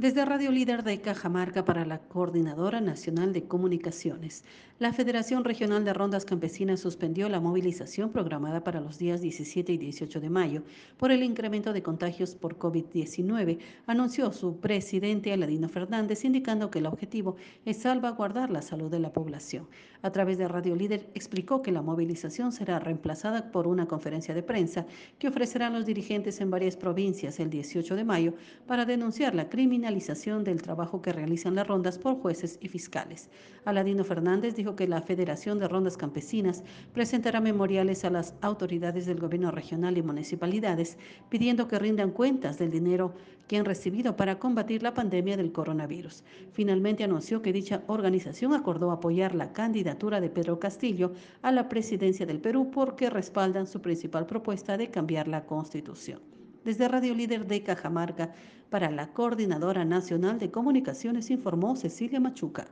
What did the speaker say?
Desde Radio Líder de Cajamarca para la Coordinadora Nacional de Comunicaciones, la Federación Regional de Rondas Campesinas suspendió la movilización programada para los días 17 y 18 de mayo por el incremento de contagios por COVID-19, anunció su presidente Aladino Fernández, indicando que el objetivo es salvaguardar la salud de la población. A través de Radio Líder explicó que la movilización será reemplazada por una conferencia de prensa que ofrecerán los dirigentes en varias provincias el 18 de mayo para denunciar la criminalidad del trabajo que realizan las rondas por jueces y fiscales. Aladino Fernández dijo que la Federación de Rondas Campesinas presentará memoriales a las autoridades del gobierno regional y municipalidades pidiendo que rindan cuentas del dinero que han recibido para combatir la pandemia del coronavirus. Finalmente anunció que dicha organización acordó apoyar la candidatura de Pedro Castillo a la presidencia del Perú porque respaldan su principal propuesta de cambiar la constitución desde Radio Líder de Cajamarca para la Coordinadora Nacional de Comunicaciones informó Cecilia Machuca.